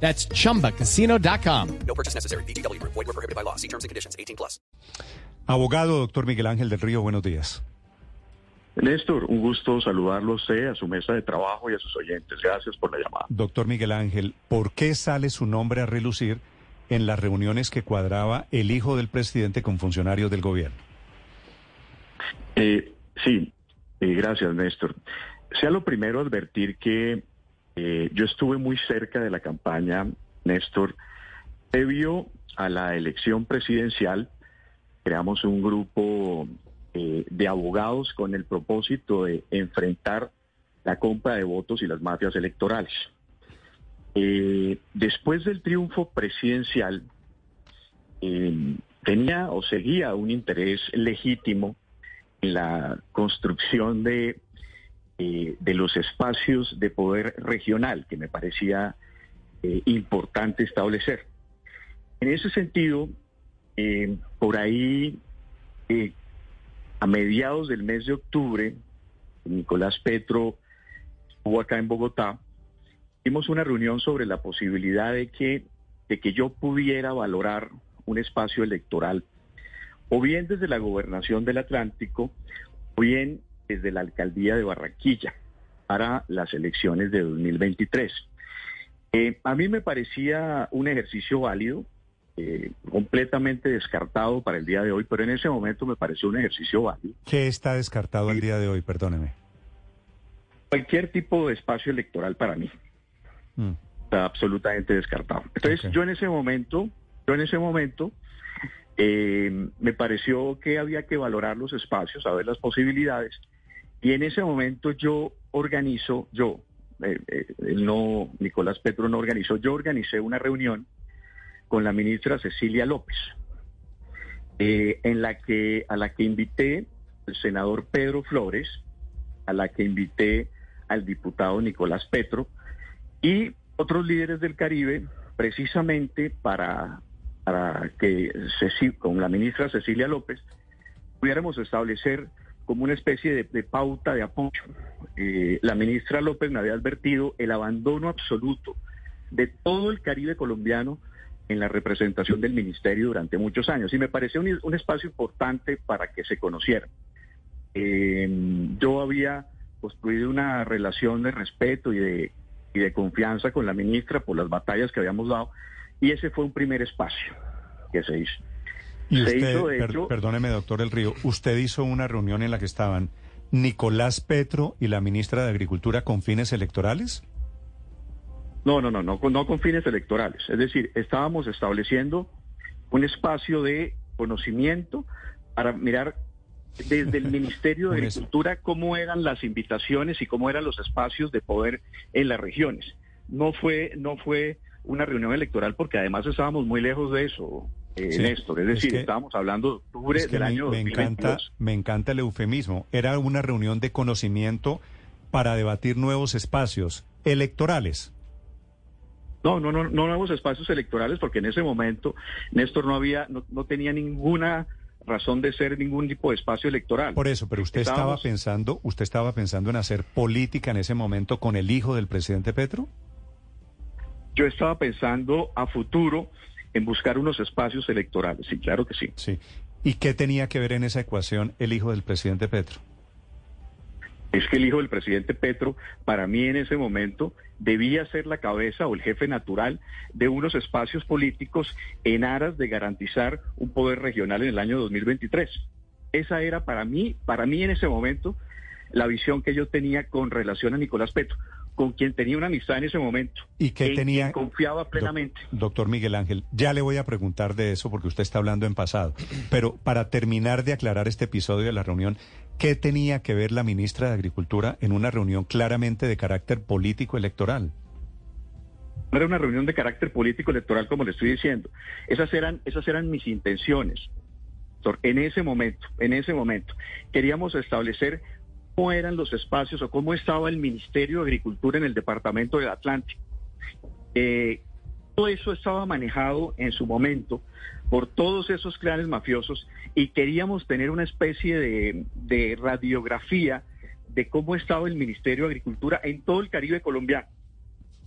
That's chumbacasino.com. No purchase necessary. BGW. Void were prohibited by law. See terms and conditions. 18 plus. Abogado, doctor Miguel Ángel del Río, buenos días. Néstor, un gusto saludarlo a usted, a su mesa de trabajo y a sus oyentes. Gracias por la llamada. Doctor Miguel Ángel, ¿por qué sale su nombre a relucir en las reuniones que cuadraba el hijo del presidente con funcionarios del gobierno? Eh, sí, eh, gracias, Néstor. Sea lo primero advertir que eh, yo estuve muy cerca de la campaña, Néstor, previo a la elección presidencial. Creamos un grupo eh, de abogados con el propósito de enfrentar la compra de votos y las mafias electorales. Eh, después del triunfo presidencial, eh, tenía o seguía un interés legítimo en la construcción de, eh, de los espacios de poder regional que me parecía eh, importante establecer. En ese sentido, eh, por ahí, a mediados del mes de octubre, Nicolás Petro estuvo acá en Bogotá, tuvimos una reunión sobre la posibilidad de que, de que yo pudiera valorar un espacio electoral, o bien desde la gobernación del Atlántico, o bien desde la alcaldía de Barranquilla, para las elecciones de 2023. Eh, a mí me parecía un ejercicio válido, eh, completamente descartado para el día de hoy, pero en ese momento me pareció un ejercicio válido. ¿Qué está descartado el día de hoy? Perdóneme. Cualquier tipo de espacio electoral para mí Mm. está absolutamente descartado. Entonces yo en ese momento, yo en ese momento eh, me pareció que había que valorar los espacios, saber las posibilidades, y en ese momento yo organizo, yo, eh, eh, no, Nicolás Petro no organizó, yo organicé una reunión con la ministra Cecilia López, eh, en la que a la que invité al senador Pedro Flores, a la que invité al diputado Nicolás Petro y otros líderes del Caribe, precisamente para, para que con la ministra Cecilia López pudiéramos establecer como una especie de, pauta de apoyo. Eh, la ministra López me había advertido el abandono absoluto de todo el Caribe colombiano en la representación del ministerio durante muchos años y me pareció un, espacio importante para que se conocieran. Eh, yo había construido una relación de respeto y de, y de confianza con la ministra por las batallas que habíamos dado y ese fue un primer espacio que se hizo. Y usted, hizo, de per- hecho- perdóneme, doctor El Río, usted hizo una reunión en la que estaban Nicolás Petro y la ministra de Agricultura con fines electorales. No, no, no, no, con- no con fines electorales. Es decir, estábamos estableciendo un espacio de conocimiento para mirar desde el Ministerio de Agricultura cómo eran las invitaciones y cómo eran los espacios de poder en las regiones. No fue, no fue una reunión electoral porque además estábamos muy lejos de eso, eh, Sí, Néstor. Es es decir, que- estábamos hablando de octubre Es que del me, año me encanta, 2022. me encanta el eufemismo. Era una reunión de conocimiento para debatir nuevos espacios electorales. No, no, no, no nuevos espacios electorales, porque en ese momento Néstor no había, no, no tenía ninguna razón de ser ningún tipo de espacio electoral. Por eso, pero usted estaba pensando, usted estaba pensando en hacer política en ese momento con el hijo del presidente Petro. Yo estaba pensando a futuro en buscar unos espacios electorales. Sí, claro que sí. Sí. ¿Y qué tenía que ver en esa ecuación el hijo del presidente Petro? Es que el hijo del presidente Petro, para mí en ese momento, debía ser la cabeza o el jefe natural de unos espacios políticos en aras de garantizar un poder regional en el año 2023. Esa era para mí, para mí en ese momento, la visión que yo tenía con relación a Nicolás Petro, con quien tenía una amistad en ese momento. ¿Y qué en tenía? quien confiaba plenamente. Doc- doctor Miguel Ángel, ya le voy a preguntar de eso porque usted está hablando en pasado. Pero para terminar de aclarar este episodio de la reunión, ¿qué tenía que ver la ministra de Agricultura en una reunión claramente de carácter político electoral? No era una reunión de carácter político electoral, como le estoy diciendo. Esas eran, esas eran mis intenciones. En ese momento, en ese momento, queríamos establecer cómo eran los espacios o cómo estaba el Ministerio de Agricultura en el Departamento del Atlántico. Eh, todo eso estaba manejado en su momento por todos esos clanes mafiosos y queríamos tener una especie de, radiografía de cómo estaba el Ministerio de Agricultura en todo el Caribe colombiano.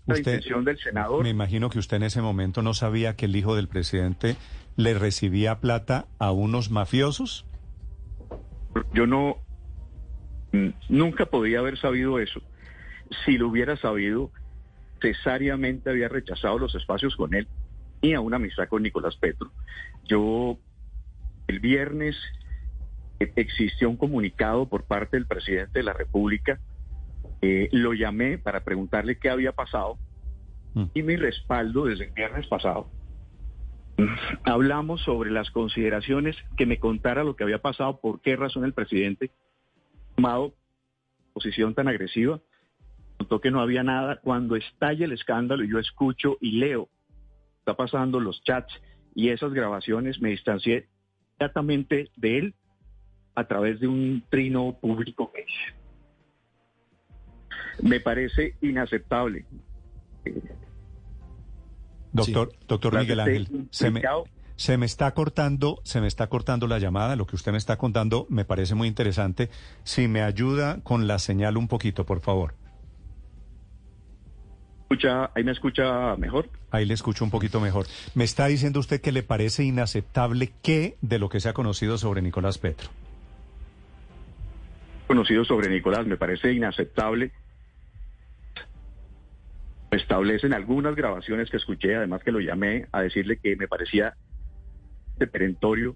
La intención del senador. Me imagino que usted en ese momento no sabía que el hijo del presidente le recibía plata a unos mafiosos. Yo no, nunca podía haber sabido eso. Si lo hubiera sabido, necesariamente había rechazado los espacios con él y a una amistad con Nicolás Petro. Yo, el viernes existió un comunicado por parte del presidente de la República. Eh, lo llamé para preguntarle qué había pasado mm. y mi respaldo desde el viernes pasado. Hablamos sobre las consideraciones, que me contara lo que había pasado, por qué razón el presidente tomado posición tan agresiva contó que no había nada. Cuando estalla el escándalo, yo escucho y leo, está pasando los chats y esas grabaciones, me distancié inmediatamente de él a través de un trino público que Me parece inaceptable. Doctor, doctor Miguel Ángel, se me, se me está cortando, se me está cortando la llamada. Lo que usted me está contando me parece muy interesante. Si me ayuda con la señal un poquito, por favor escucha, ahí me escucha mejor. Ahí le escucho un poquito mejor. Me está diciendo usted que le parece inaceptable qué de lo que se ha conocido sobre Nicolás Petro. Conocido sobre Nicolás, me parece inaceptable. Establecen algunas grabaciones que escuché, además que lo llamé a decirle que me parecía perentorio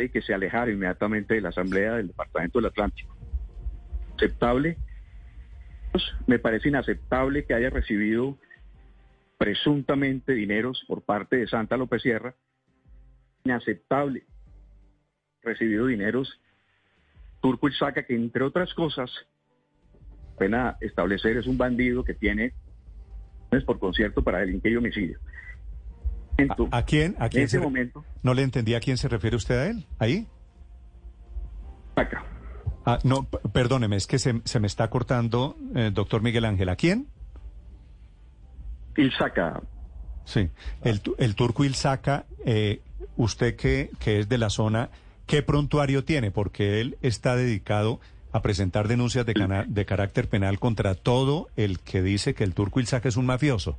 y que se alejara inmediatamente de la Asamblea del Departamento del Atlántico. Aceptable me parece inaceptable que haya recibido presuntamente dineros por parte de Santa López Sierra. Inaceptable recibido dineros Turco Saca, que entre otras cosas, pena establecer, es un bandido que tiene es por concierto para delinquir y homicidio. ¿A, quién? ¿A quién en ese momento. No le entendí a quién se refiere usted a él. ¿Ahí? Acá. Ah, no, perdóneme, es que se, me está cortando, eh, doctor Miguel Ángel. ¿A quién? Ilzaca. Sí, el, el turco Ilzaca, eh, usted que, que es de la zona, ¿qué prontuario tiene? Porque él está dedicado a presentar denuncias de, de carácter penal contra todo el que dice que el turco Ilzaca es un mafioso.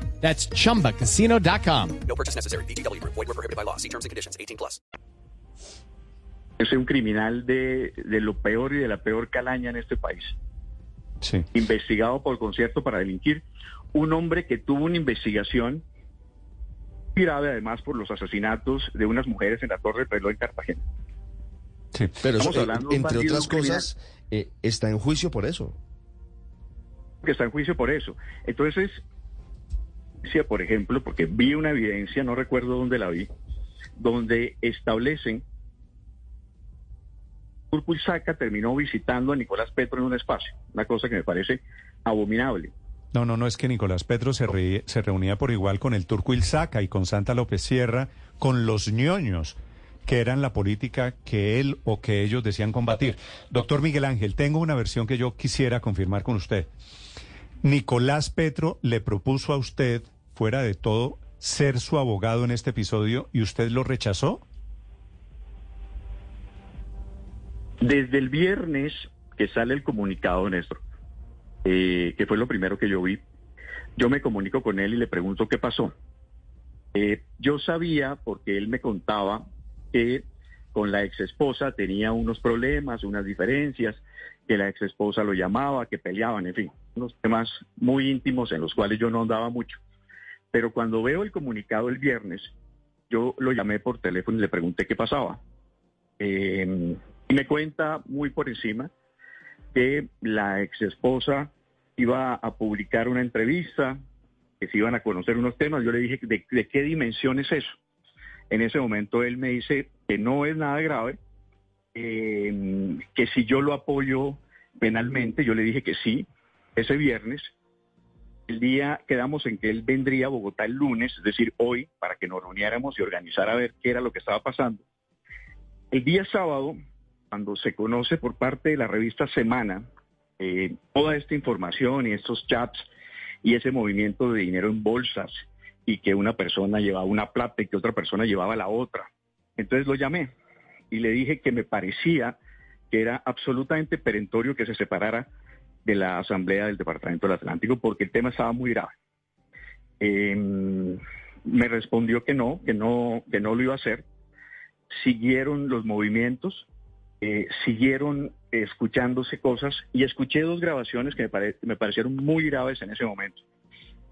That's chumbacasino.com. No purchase necessary. BGW. Void were prohibited by law. See terms and conditions 18 plus. Es un criminal de, de lo peor y de la peor calaña en este país. Sí. Investigado por concierto para delinquir. Un hombre que tuvo una investigación grave además por los asesinatos de unas mujeres en la Torre Reloj en Cartagena. Sí. Pero eso, eh, entre otras cosas, eh, está en juicio por eso. Que está en juicio por eso. Entonces, por ejemplo, porque vi una evidencia, no recuerdo dónde la vi, donde establecen Saca terminó visitando a Nicolás Petro en un espacio, una cosa que me parece abominable. No, no, no, es que Nicolás Petro se, se reunía por igual con el Turco Ilzaca y con Santa López Sierra, con los ñoños, que eran la política que él o que ellos decían combatir. Doctor Miguel Ángel, tengo una versión que yo quisiera confirmar con usted. Nicolás Petro le propuso a usted, fuera de todo, ser su abogado en este episodio y usted lo rechazó. Desde el viernes que sale el comunicado, Néstor, eh, que fue lo primero que yo vi, yo me comunico con él y le pregunto qué pasó. Eh, yo sabía, porque él me contaba, que con la ex esposa tenía unos problemas, unas diferencias, que la ex esposa lo llamaba, que peleaban, en fin, unos temas muy íntimos en los cuales yo no andaba mucho. Pero cuando veo el comunicado el viernes, yo lo llamé por teléfono y le pregunté qué pasaba. Eh, y me cuenta muy por encima que la ex esposa iba a publicar una entrevista, que se iban a conocer unos temas. Yo le dije, ¿de, qué dimensión es eso? En ese momento él me dice que no es nada grave, eh, que si yo lo apoyo penalmente, yo le dije que sí, ese viernes. El día quedamos en que él vendría a Bogotá el lunes, es decir, hoy, para que nos reuniéramos y organizara a ver qué era lo que estaba pasando. El día sábado, cuando se conoce por parte de la revista Semana eh, toda esta información y estos chats y ese movimiento de dinero en bolsas y que una persona llevaba una plata y que otra persona llevaba la otra. Entonces lo llamé y le dije que me parecía que era absolutamente perentorio que se separara de la Asamblea del Departamento del Atlántico porque el tema estaba muy grave. Em, me respondió que no, que no, que no lo iba a hacer. Siguieron los movimientos, eh, siguieron escuchándose cosas y escuché dos grabaciones que me, parecieron muy graves en ese momento.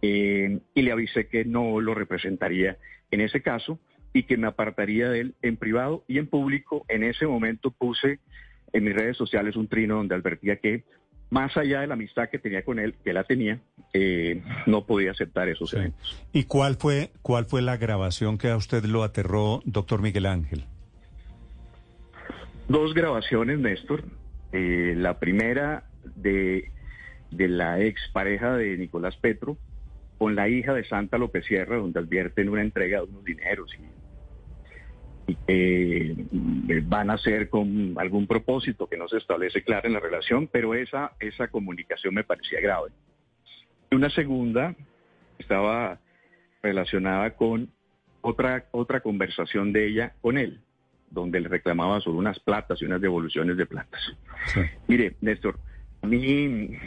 Eh, y le avisé que no lo representaría en ese caso y que me apartaría de él en privado y en público. En ese momento puse en mis redes sociales un trino donde advertía que más allá de la amistad que tenía con él, que la tenía, eh, no podía aceptar esos eventos. ¿Y cuál fue, cuál fue la grabación que a usted lo aterró, doctor Miguel Ángel? Dos grabaciones, Néstor. Eh, la primera de, de la ex pareja de Nicolás Petro con la hija de Santa López Sierra, donde advierten una entrega de unos dineros y, eh, van a ser con algún propósito que no se establece claro en la relación, pero esa, esa comunicación me parecía grave. Una segunda estaba relacionada con otra, otra conversación de ella con él donde le reclamaba sobre unas platas y unas devoluciones de platas. Mire, Néstor, a mí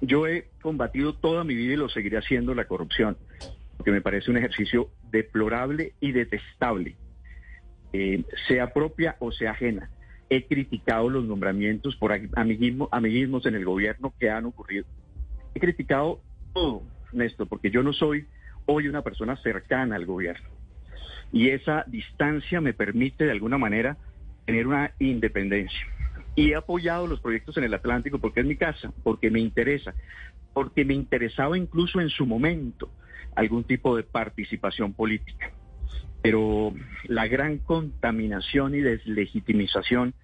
yo he combatido toda mi vida y lo seguiré haciendo la corrupción, porque me parece un ejercicio deplorable y detestable, eh, sea propia o sea ajena. He criticado los nombramientos por amiguismo, amiguismos en el gobierno que han ocurrido. He criticado todo, Néstor, porque yo no soy hoy una persona cercana al gobierno y esa distancia me permite de alguna manera tener una independencia. Y he apoyado los proyectos en el Atlántico porque es mi casa, porque me interesa, porque me interesaba incluso en su momento algún tipo de participación política. Pero la gran contaminación y deslegitimización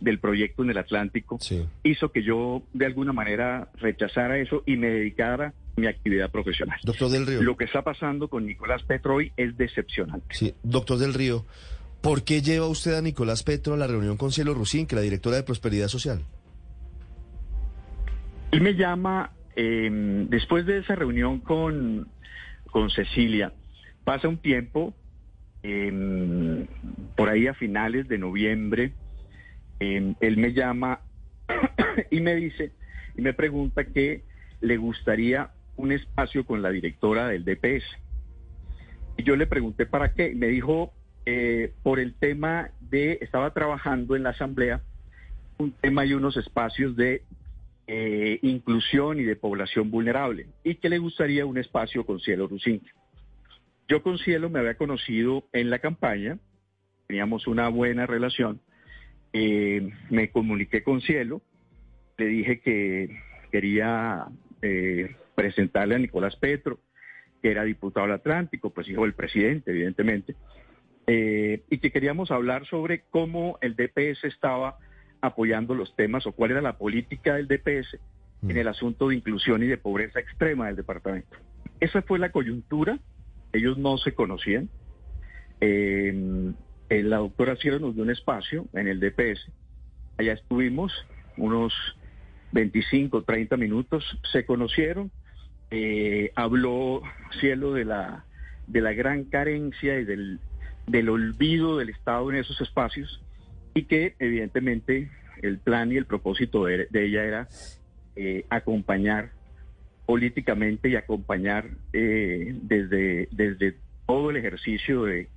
del proyecto en el Atlántico hizo que yo de alguna manera rechazara eso y me dedicara mi actividad profesional. Doctor del Río. Lo que está pasando con Nicolás Petro hoy es decepcionante. Sí, doctor del Río, ¿por qué lleva usted a Nicolás Petro a la reunión con Cielo Rusín, que es la directora de Prosperidad Social? Él me llama em, después de esa reunión con, con Cecilia. Pasa un tiempo, em, por ahí a finales de noviembre, em, él me llama y me dice, y me pregunta que le gustaría un espacio con la directora del DPS. Y yo le pregunté para qué. Me dijo, eh, por el tema de, estaba trabajando en la asamblea, un tema y unos espacios de eh, inclusión y de población vulnerable, y que le gustaría un espacio con Cielo Rusín. Yo con Cielo me había conocido en la campaña, teníamos una buena relación, eh, me comuniqué con Cielo, le dije que quería eh, presentarle a Nicolás Petro, que era diputado del Atlántico, pues hijo del presidente, evidentemente, eh, y que queríamos hablar sobre cómo el DPS estaba apoyando los temas o cuál era la política del DPS en el asunto de inclusión y de pobreza extrema del departamento. Esa fue la coyuntura, ellos no se conocían. Eh, la doctora Sierra nos dio un espacio en el DPS, allá estuvimos unos 25, 30 minutos, se conocieron, eh, habló Cielo de la, de la gran carencia y del, del olvido del Estado en esos espacios y que evidentemente el plan y el propósito de, ella era eh, acompañar políticamente y acompañar eh, desde, desde todo el ejercicio de,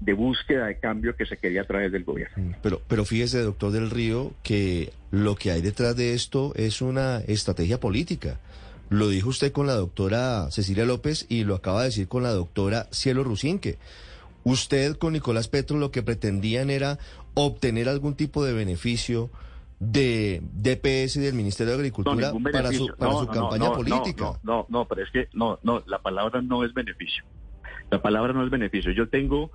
de búsqueda de cambio que se quería a través del gobierno. Mm, pero, pero fíjese, doctor del Río, que lo que hay detrás de esto es una estrategia política. Lo dijo usted con la doctora Cecilia López y lo acaba de decir con la doctora Cielo Rusinque. usted con Nicolás Petro lo que pretendían era obtener algún tipo de beneficio de DPS y del Ministerio de Agricultura para su, para No, su no, campaña no, política. No, no, pero es que no, no, la palabra no es beneficio. La palabra no es beneficio. Yo tengo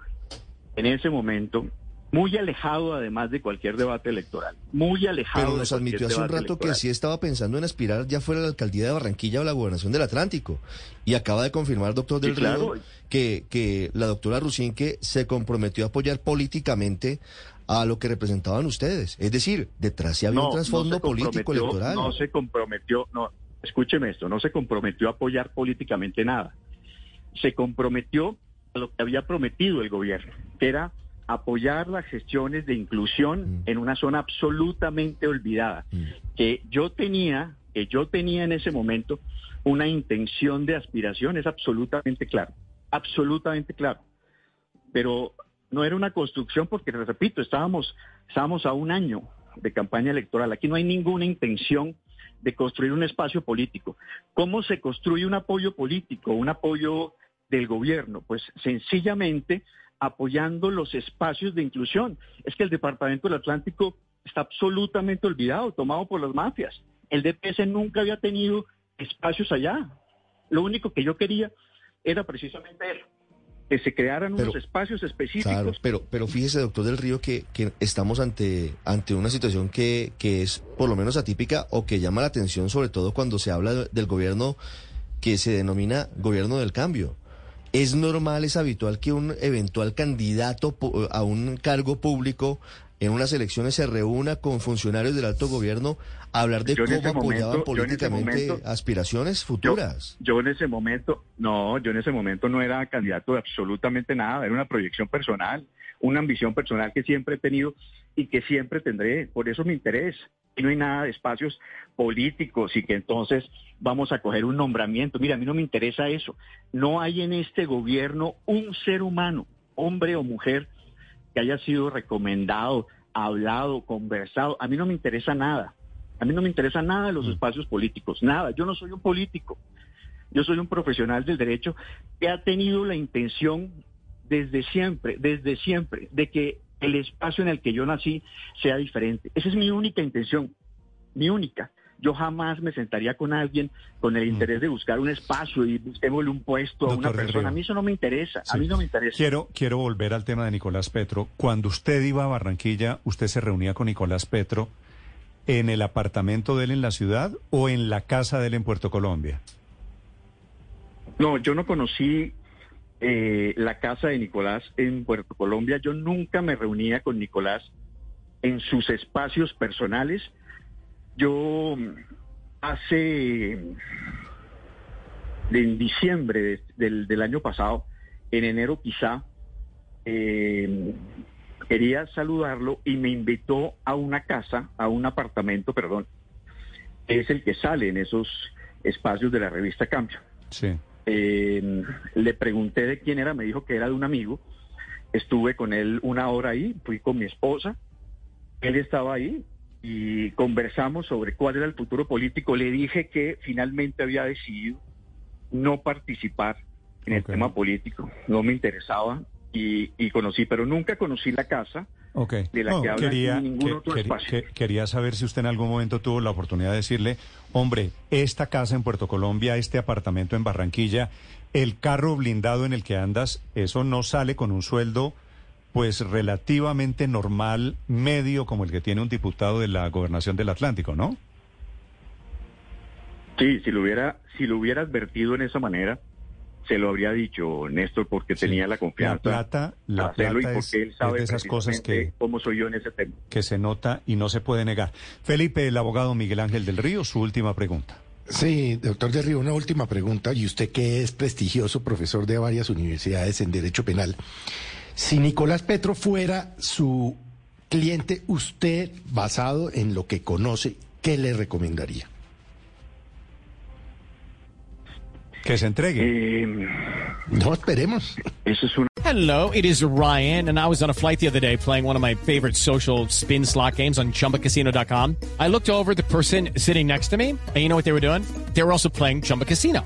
en ese momento muy alejado además de cualquier debate electoral, muy alejado. Pero nos admitió hace un rato que sí estaba pensando en aspirar ya fuera a la alcaldía de Barranquilla o la gobernación del Atlántico. Y acaba de confirmar, doctor Sí, Del Río, claro. que, que la doctora Rusinque se comprometió a apoyar políticamente a lo que representaban ustedes. Es decir, detrás sí había un trasfondo se político electoral. No se comprometió, no, escúcheme esto, no se comprometió a apoyar políticamente nada. Se comprometió a lo que había prometido el gobierno, que era apoyar las gestiones de inclusión Mm. en una zona absolutamente olvidada. Mm. Que yo tenía, que yo tenía en ese momento una intención de aspiración, es absolutamente claro, absolutamente claro pero no era una construcción porque, repito, estábamos, estábamos a un año de campaña electoral. Aquí no hay ninguna intención de construir un espacio político. ¿Cómo se construye un apoyo político, un apoyo del gobierno? Pues sencillamente apoyando los espacios de inclusión. Es que el Departamento del Atlántico está absolutamente olvidado, tomado por las mafias. El DPS nunca había tenido espacios allá. Lo único que yo quería era precisamente eso, que se crearan unos espacios específicos. Claro, pero, pero fíjese, doctor del Río, que, que estamos ante, ante una situación que, que es por lo menos atípica o que llama la atención, sobre todo cuando se habla del gobierno que se denomina gobierno del cambio. ¿Es normal, es habitual que un eventual candidato a un cargo público en unas elecciones se reúna con funcionarios del alto gobierno a hablar de cómo apoyaban momento- políticamente momento- aspiraciones Yo, futuras? yo en ese momento, no, yo en ese momento no era candidato de absolutamente nada, era una proyección personal, una ambición personal que siempre he tenido y que siempre tendré, por eso mi interés. Y no hay nada de espacios políticos y que entonces vamos a coger un nombramiento. Mira, a mí no me interesa eso. No hay en este gobierno un ser humano, hombre o mujer, que haya sido recomendado, hablado, conversado. A mí no me interesa nada. A mí no me interesa nada los espacios políticos, nada. Yo no soy un político. Yo soy un profesional del derecho que ha tenido la intención desde siempre, desde siempre, de que el espacio en el que yo nací sea diferente. Esa es mi única intención, mi única. Yo jamás me sentaría con alguien con el interés de buscar un espacio y busquémosle un puesto a una persona. A mí eso no me interesa, a mí no me interesa. Quiero, quiero volver al tema de Nicolás Petro. Cuando usted iba a Barranquilla, ¿usted se reunía con Nicolás Petro en el apartamento de él en la ciudad o en la casa de él en Puerto Colombia? No, yo no conocí eh, la casa de Nicolás en Puerto Colombia. Yo nunca me reunía con Nicolás en sus espacios personales. Yo hace, en diciembre de- del, del año pasado, en enero quizá, eh, quería saludarlo y me invitó a una casa, a un apartamento, perdón, que es el que sale en esos espacios de la revista Cambio. Sí. Eh, le pregunté de quién era, me dijo que era de un amigo. Estuve con él una hora ahí, fui con mi esposa. Él estaba ahí y conversamos sobre cuál era el futuro político. Le dije que finalmente había decidido no participar en el tema político. No me interesaba y, y conocí, pero nunca conocí la casa. Ok. de la que habla quería, en ningún otro quer- espacio. que- quería saber si usted en algún momento tuvo la oportunidad de decirle, hombre, esta casa en Puerto Colombia, este apartamento en Barranquilla, el carro blindado en el que andas, eso no sale con un sueldo pues relativamente normal, medio, como el que tiene un diputado de la gobernación del Atlántico, ¿no? Sí, si lo hubiera, si lo hubiera advertido en esa manera, se lo habría dicho Néstor porque Sí. tenía la confianza. La plata, la para hacerlo plata y es, porque él es sabe de esas cosas que, cómo soy yo en ese tema. que se nota y no se puede negar. Felipe, el abogado Miguel Ángel del Río, su última pregunta. Sí, doctor de Río, una última pregunta, y usted que es prestigioso profesor de varias universidades en Derecho Penal. Si Nicolás Petro fuera su cliente, usted, basado en lo que conoce, ¿qué le recomendaría? Que se entregue. Eh, No, esperemos. eso es una Hello, it is Ryan, and I was on a flight the other day playing one of my favorite social spin slot games on chumbacasino.com. I looked over at the person sitting next to me, and you know what they were doing? They were also playing Chumba Casino.